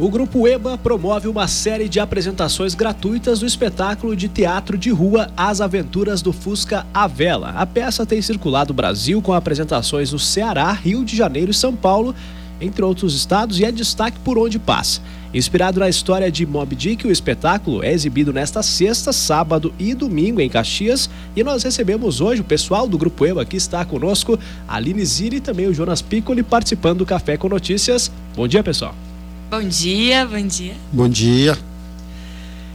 O Grupo EBA promove uma série de apresentações gratuitas do espetáculo de teatro de rua As Aventuras do Fusca à Vela. A peça tem circulado o Brasil com apresentações no Ceará, Rio de Janeiro e São Paulo, entre outros estados, e é destaque por onde passa. Inspirado na história de Moby Dick, o espetáculo é exibido nesta sexta, sábado e domingo em Caxias. E nós recebemos hoje o pessoal do Grupo EBA que está conosco, a Aline Ziri e também o Jonas Piccoli participando do Café com Notícias. Bom dia, pessoal. Bom dia, bom dia. Bom dia.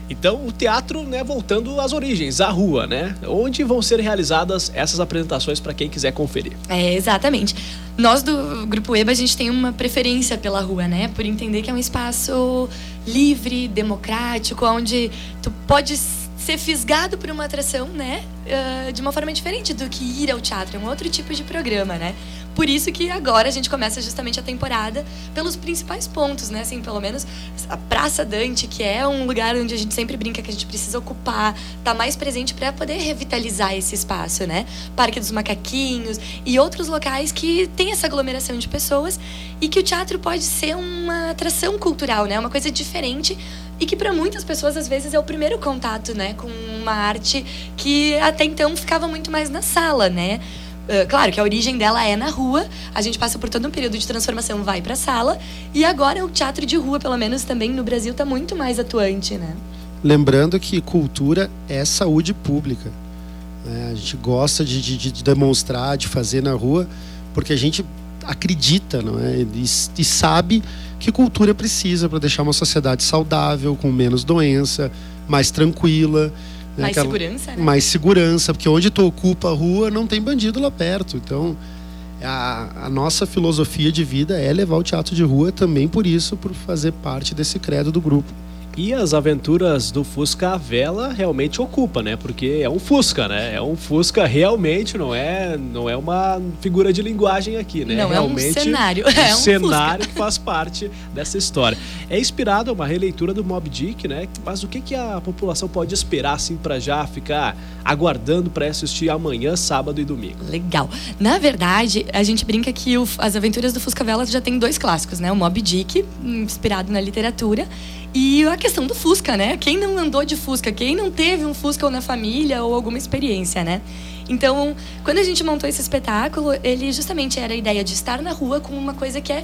Então, o teatro, né, voltando às origens, à rua, né? Onde vão ser realizadas essas apresentações para quem quiser conferir? É, exatamente. Nós do Grupo EBA, a gente tem uma preferência pela rua, né? Por entender que é um espaço livre, democrático, onde tu pode ser fisgado por uma atração, né? Uh, de uma forma diferente do que ir ao teatro. É um outro tipo de programa, né? Por isso que agora a gente começa justamente a temporada pelos principais pontos, né? Assim, pelo menos a Praça Dante, que é um lugar onde a gente sempre brinca que a gente precisa ocupar, tá mais presente para poder revitalizar esse espaço, né? Parque dos Macaquinhos e outros locais que tem essa aglomeração de pessoas e que o teatro pode ser uma atração cultural, né? Uma coisa diferente e que para muitas pessoas às vezes é o primeiro contato, né, com uma arte que até então ficava muito mais na sala, né? Uh, claro que a origem dela é na rua, a gente passa por todo um período de transformação, vai para a sala, e agora o teatro de rua, pelo menos também no Brasil, está muito mais atuante, né? Lembrando que cultura é saúde pública. Né? A gente gosta de, de, de, demonstrar, de fazer na rua, porque a gente acredita não é? e, e sabe que cultura precisa para deixar uma sociedade saudável, com menos doença, mais tranquila. Né? Mais Aquela, segurança, né? Mais segurança, porque onde tu ocupa a rua não tem bandido lá perto. Então, a, a, nossa filosofia de vida é levar o teatro de rua também por isso, por fazer parte desse credo do grupo. E as aventuras do Fusca à vela realmente ocupa, né? Porque é um Fusca, né? É um Fusca realmente, não é, não é uma figura de linguagem aqui, né? Não, realmente é um cenário. Um é um cenário Fusca. que faz parte dessa história. É inspirado a uma releitura do Mob Dick, né? Mas o que, que a população pode esperar, assim, para já ficar aguardando para assistir amanhã, sábado e domingo? Legal. Na verdade, a gente brinca que o, as aventuras do Fusca Vela já tem dois clássicos, né? O Mob Dick, inspirado na literatura, e a questão do Fusca, né? Quem não andou de Fusca? Quem não teve um Fusca ou na família ou alguma experiência, né? Então, quando a gente montou esse espetáculo, ele justamente era a ideia de estar na rua com uma coisa que é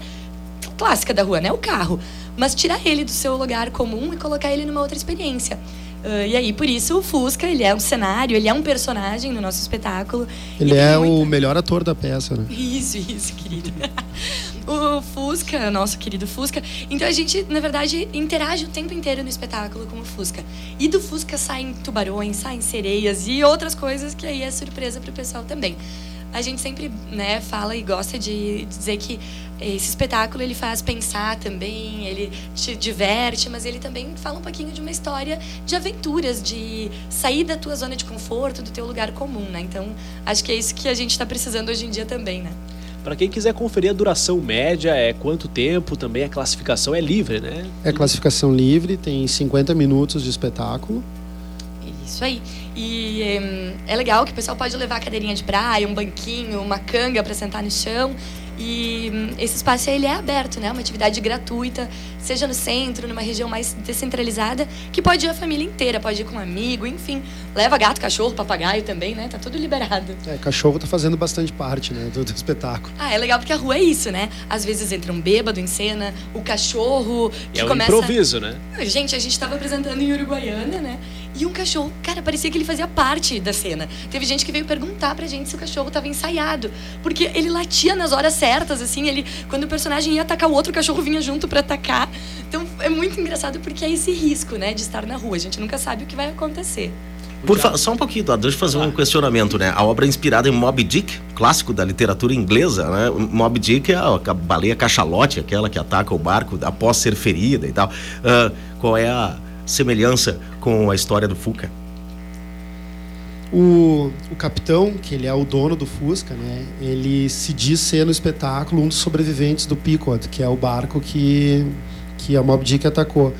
clássica da rua, né? O carro. Mas tirar ele do seu lugar comum e colocar ele numa outra experiência. Uh, e aí, por isso, o Fusca, ele é um cenário, ele é um personagem no nosso espetáculo. Ele é o melhor ator da peça, né? Isso, isso, querido. o Fusca, nosso querido Fusca. Então a gente, na verdade, interage o tempo inteiro no espetáculo com o Fusca. E do Fusca saem tubarões, saem sereias e outras coisas que aí é surpresa para o pessoal também a gente sempre né, fala e gosta de dizer que esse espetáculo ele faz pensar também, ele te diverte, mas ele também fala um pouquinho de uma história de aventuras, de sair da tua zona de conforto, do teu lugar comum, né? Então, acho que é isso que a gente está precisando hoje em dia também, né? Para quem quiser conferir a duração média, é quanto tempo, também a classificação é livre, né? É classificação livre, tem 50 minutos de espetáculo. Isso aí. E é, é legal que o pessoal pode levar a cadeirinha de praia, um banquinho, uma canga para sentar no chão. E hum, esse espaço ele é aberto, né? Uma atividade gratuita, seja no centro, numa região mais descentralizada, que pode ir a família inteira, pode ir com um amigo, enfim. Leva gato, cachorro, papagaio também, né? Tá tudo liberado. É, cachorro tá fazendo bastante parte, né, do, do espetáculo. Ah, é legal porque a rua é isso, né? Às vezes entra um bêbado em cena, o cachorro que é um começa... improviso, né? Gente, a gente tava apresentando em Uruguaiana, né? E um cachorro, cara, parecia que ele fazia parte da cena. Teve gente que veio perguntar pra gente se o cachorro tava ensaiado. Porque ele latia nas horas certas, assim, ele. Quando o personagem ia atacar o outro, o cachorro vinha junto para atacar. Então é muito engraçado porque é esse risco, né, de estar na rua. A gente nunca sabe o que vai acontecer. Por só um pouquinho, deixa eu fazer um questionamento, né? A obra é inspirada em Moby Dick, clássico da literatura inglesa, né? Moby Dick é a baleia cachalote, aquela que ataca o barco após ser ferida e tal. Uh, qual é a semelhança com a história do Fuca? O, o capitão, que ele é o dono do Fusca, né, ele se diz ser no espetáculo um dos sobreviventes do Pequod, que é o barco que, que a Mob Dick atacou.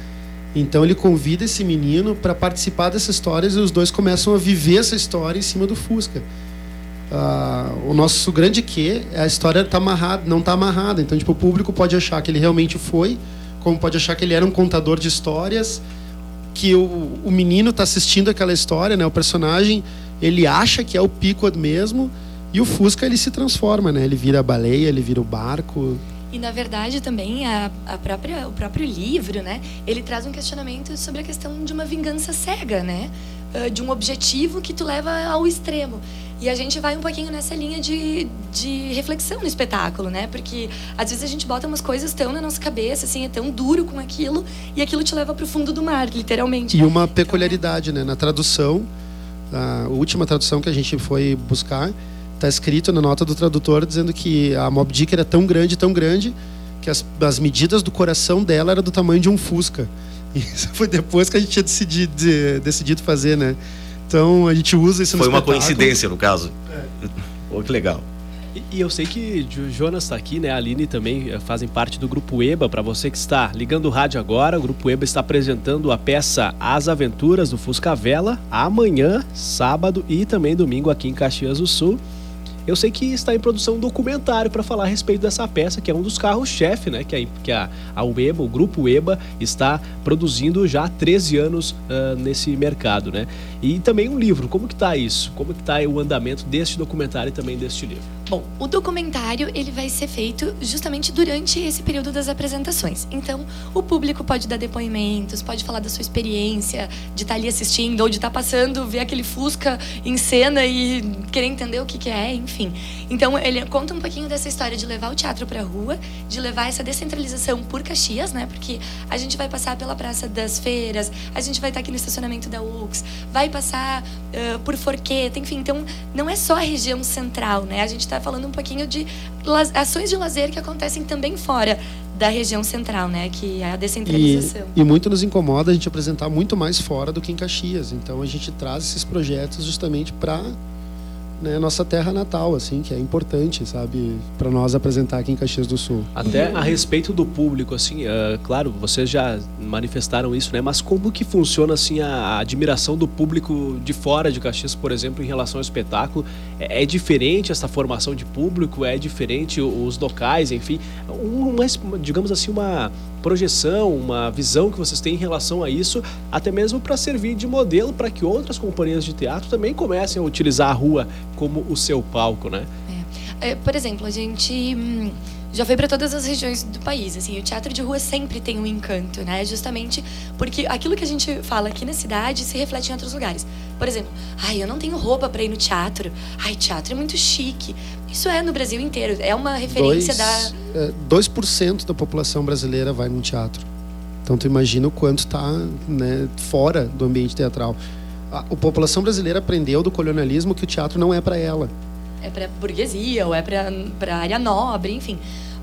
Então ele convida esse menino para participar dessas histórias e os dois começam a viver essa história em cima do Fusca. Uh, o nosso grande que a história tá amarrada, não está amarrada. Então tipo, o público pode achar que ele realmente foi como pode achar que ele era um contador de histórias, que o, o menino está assistindo aquela história, né? O personagem, ele acha que é o Pico mesmo, e o Fusca ele se transforma, né? Ele vira a baleia, ele vira o barco. E na verdade também a, a própria, o próprio livro, né? Ele traz um questionamento sobre a questão de uma vingança cega, né? De um objetivo que tu leva ao extremo. E a gente vai um pouquinho nessa linha de, de reflexão no espetáculo, né? Porque às vezes a gente bota umas coisas tão na nossa cabeça, assim, é tão duro com aquilo, e aquilo te leva para o fundo do mar, literalmente. E uma peculiaridade, né? Na tradução, a última tradução que a gente foi buscar, está escrito na nota do tradutor dizendo que a Mob Dick era tão grande, tão grande, que as, as medidas do coração dela era do tamanho de um Fusca. Isso foi depois que a gente tinha decidido, de, decidido fazer, né? Então a gente usa isso no Foi uma coincidência, no caso. É. Oh, que legal. E, e eu sei que o Jonas está aqui, né? A Aline também eh, fazem parte do Grupo EBA. Para você que está ligando o rádio agora, o Grupo EBA está apresentando a peça As Aventuras do Fusca Vela amanhã, sábado e também domingo aqui em Caxias do Sul. Eu sei que está em produção um documentário para falar a respeito dessa peça, que é um dos carros-chefe, né? Que, a, que a, a UEBA, o grupo UEBA, está produzindo já há 13 anos uh, nesse mercado, né? E também um livro. Como que está isso? Como que está o andamento deste documentário e também deste livro? Bom, o documentário ele vai ser feito justamente durante esse período das apresentações. Então, o público pode dar depoimentos, pode falar da sua experiência de estar tá ali assistindo ou de estar tá passando, ver aquele Fusca em cena e querer entender o que, que é, enfim. Então, ele conta um pouquinho dessa história de levar o teatro para a rua, de levar essa descentralização por Caxias, né? Porque a gente vai passar pela Praça das Feiras, a gente vai estar tá aqui no estacionamento da UX, vai passar uh, por Forqueta, enfim. Então, não é só a região central, né? A gente está falando um pouquinho de ações de lazer que acontecem também fora da região central, né, que é a descentralização. E, e, muito nos incomoda a gente apresentar muito mais fora do que em Caxias. Então a gente traz esses projetos justamente para né, nossa terra natal, assim, que é importante, sabe, para nós apresentar aqui em Caxias do Sul. Até a respeito do público, assim, uh, claro, vocês já manifestaram isso, né? Mas como que funciona assim a, admiração do público de fora de Caxias, por exemplo, em relação ao espetáculo? É, é diferente essa formação de público? É diferente os locais, enfim, uma, digamos assim, uma projeção, uma visão que vocês têm em relação a isso, até mesmo para servir de modelo para que outras companhias de teatro também comecem a utilizar a rua como o seu palco, né? É. É, por exemplo, a gente hum, já foi para todas as regiões do país. Assim, o teatro de rua sempre tem um encanto, né? Justamente porque aquilo que a gente fala aqui na cidade se reflete em outros lugares. Por exemplo, ai, eu não tenho roupa para ir no teatro. Ai, teatro é muito chique. Isso é no Brasil inteiro. É uma referência Dois, da. É, 2% da população brasileira vai no teatro. Então tu imagina o quanto está né, fora do ambiente teatral. A, a população brasileira aprendeu do colonialismo que o teatro não é para ela. É para burguesia ou é para área nobre, enfim.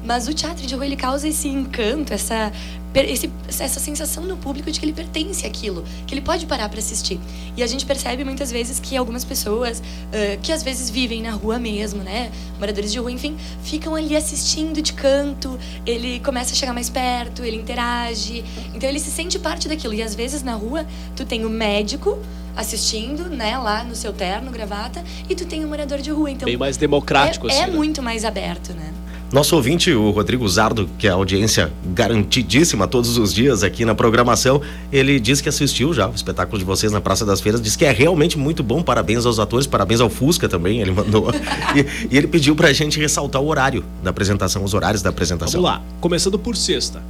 Mas o teatro de rua ele causa esse encanto, essa, esse, essa sensação no público de que ele pertence àquilo, que ele pode parar para assistir. E a gente percebe muitas vezes que algumas pessoas, uh, que às vezes vivem na rua mesmo, né, moradores de rua, enfim, ficam ali assistindo de canto, ele começa a chegar mais perto, ele interage, então ele se sente parte daquilo. E às vezes na rua tu tem o médico assistindo, né, lá no seu terno, gravata, e tu tem o morador de rua. Então, Bem mais democrático, é, assim. É né? muito mais aberto, né? Nosso ouvinte, o Rodrigo Zardo, que é audiência garantidíssima todos os dias aqui na programação, ele diz que assistiu já o espetáculo de vocês na Praça das Feiras, diz que é realmente muito bom, parabéns aos atores, parabéns ao Fusca também, ele mandou. e, e, ele pediu pra gente ressaltar o horário da apresentação, os horários da apresentação. Vamos lá, começando por sexta,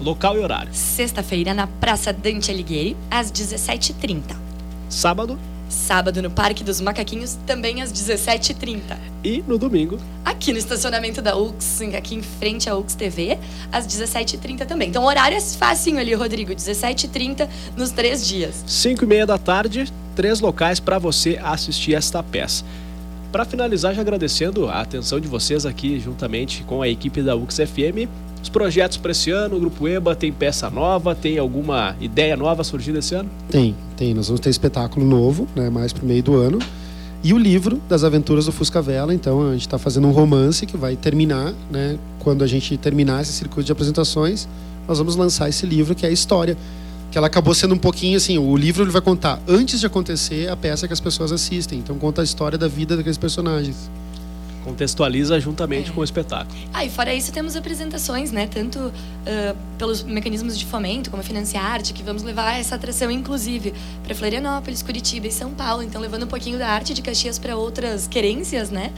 local e horário. Sexta-feira na Praça Dante Alighieri, às 17h30. Sábado? Sábado no Parque dos Macaquinhos, também às 17h30. E no domingo? Aqui no estacionamento da UX, aqui em frente à UX TV, às 17h30 também. Então o horário é facinho ali, Rodrigo, 17h30 nos três dias. 5 e meia da tarde, três locais para você assistir esta peça. Para finalizar, já agradecendo a atenção de vocês aqui, juntamente com a equipe da UX FM, os projetos para esse ano, o Grupo EBA tem peça nova, tem alguma ideia nova surgindo esse ano? Tem, tem. Nós vamos ter espetáculo novo, né, mais para o meio do ano. E o livro das aventuras do Fusca Vela, então a gente está fazendo um romance que vai terminar, né? Quando a gente terminar esse circuito de apresentações, nós vamos lançar esse livro que é a história, que ela acabou sendo um pouquinho assim, o livro ele vai contar antes de acontecer a peça que as pessoas assistem, então conta a história da vida daqueles personagens. Contextualiza juntamente é. com o espetáculo. Ah, e fora isso temos apresentações, né? Tanto uh, pelos mecanismos de fomento, como a Financia Arte, que vamos levar essa atração, inclusive, para Florianópolis, Curitiba e São Paulo. Então, levando um pouquinho da arte de Caxias para outras querências, né?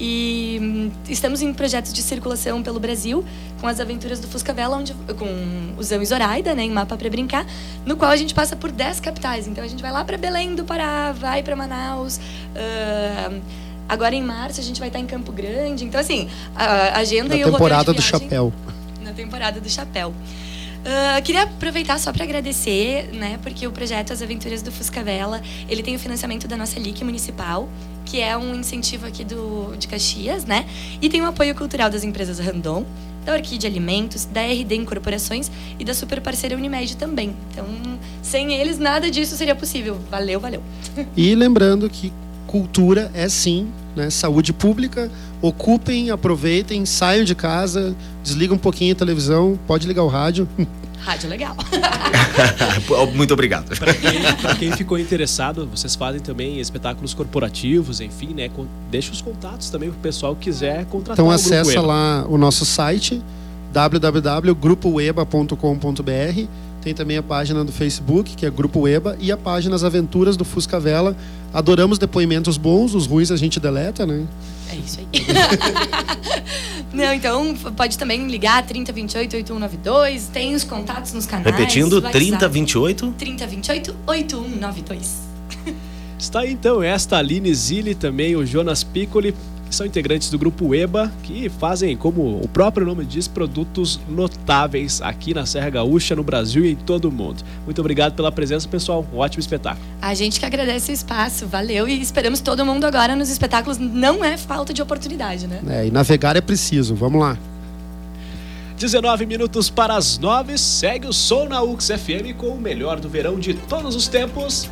E hum, estamos em projetos de circulação pelo Brasil, com as aventuras do Fusca Vela, onde, com o Zão e Zoraida, né, em Mapa para Brincar, no qual a gente passa por 10 capitais. Então a gente vai lá para Belém do Pará, vai para Manaus. Uh, agora em março a gente vai estar em Campo Grande. Então, assim, a agenda na e o temporada do chapéu. Na temporada do chapéu. Uh, queria aproveitar só para agradecer, né, porque o projeto As Aventuras do Fusca Vela, ele tem o financiamento da nossa LIC municipal, que é um incentivo aqui do, de Caxias, né? E tem o apoio cultural das empresas Randon, da Orquídea Alimentos, da RD Incorporações e da super parceira Unimed também. Então, sem eles, nada disso seria possível. Valeu, valeu. E lembrando que cultura é sim né, saúde pública. Ocupem, aproveitem, saiam de casa, desligam um pouquinho a televisão, pode ligar o rádio. Rádio legal. Muito obrigado. Para quem, quem, ficou interessado, vocês fazem também espetáculos corporativos, enfim, né? Deixa os contatos também para o pessoal que quiser contratar Então acessa lá o nosso site www.grupoeba.com.br tem também a página do Facebook, que é Grupo EBA, e a página As Aventuras do Fusca Vela. Adoramos depoimentos bons, os ruins a gente deleta, né? É isso aí. Não, então pode também ligar 3028 8192, tem os contatos nos canais. Repetindo, 3028 3028 8192. Está aí então esta Aline Zilli, também o Jonas Piccoli, que são integrantes do grupo EBA, que fazem, como o próprio nome diz, produtos notáveis aqui na Serra Gaúcha, no Brasil e em todo o mundo. Muito obrigado pela presença, pessoal. Um ótimo espetáculo. A gente que agradece o espaço, valeu e esperamos todo mundo agora nos espetáculos. Não é falta de oportunidade, né? É, e navegar é preciso. Vamos lá. 19 minutos para as 9, segue o som na UX FM com o melhor do verão de todos os tempos.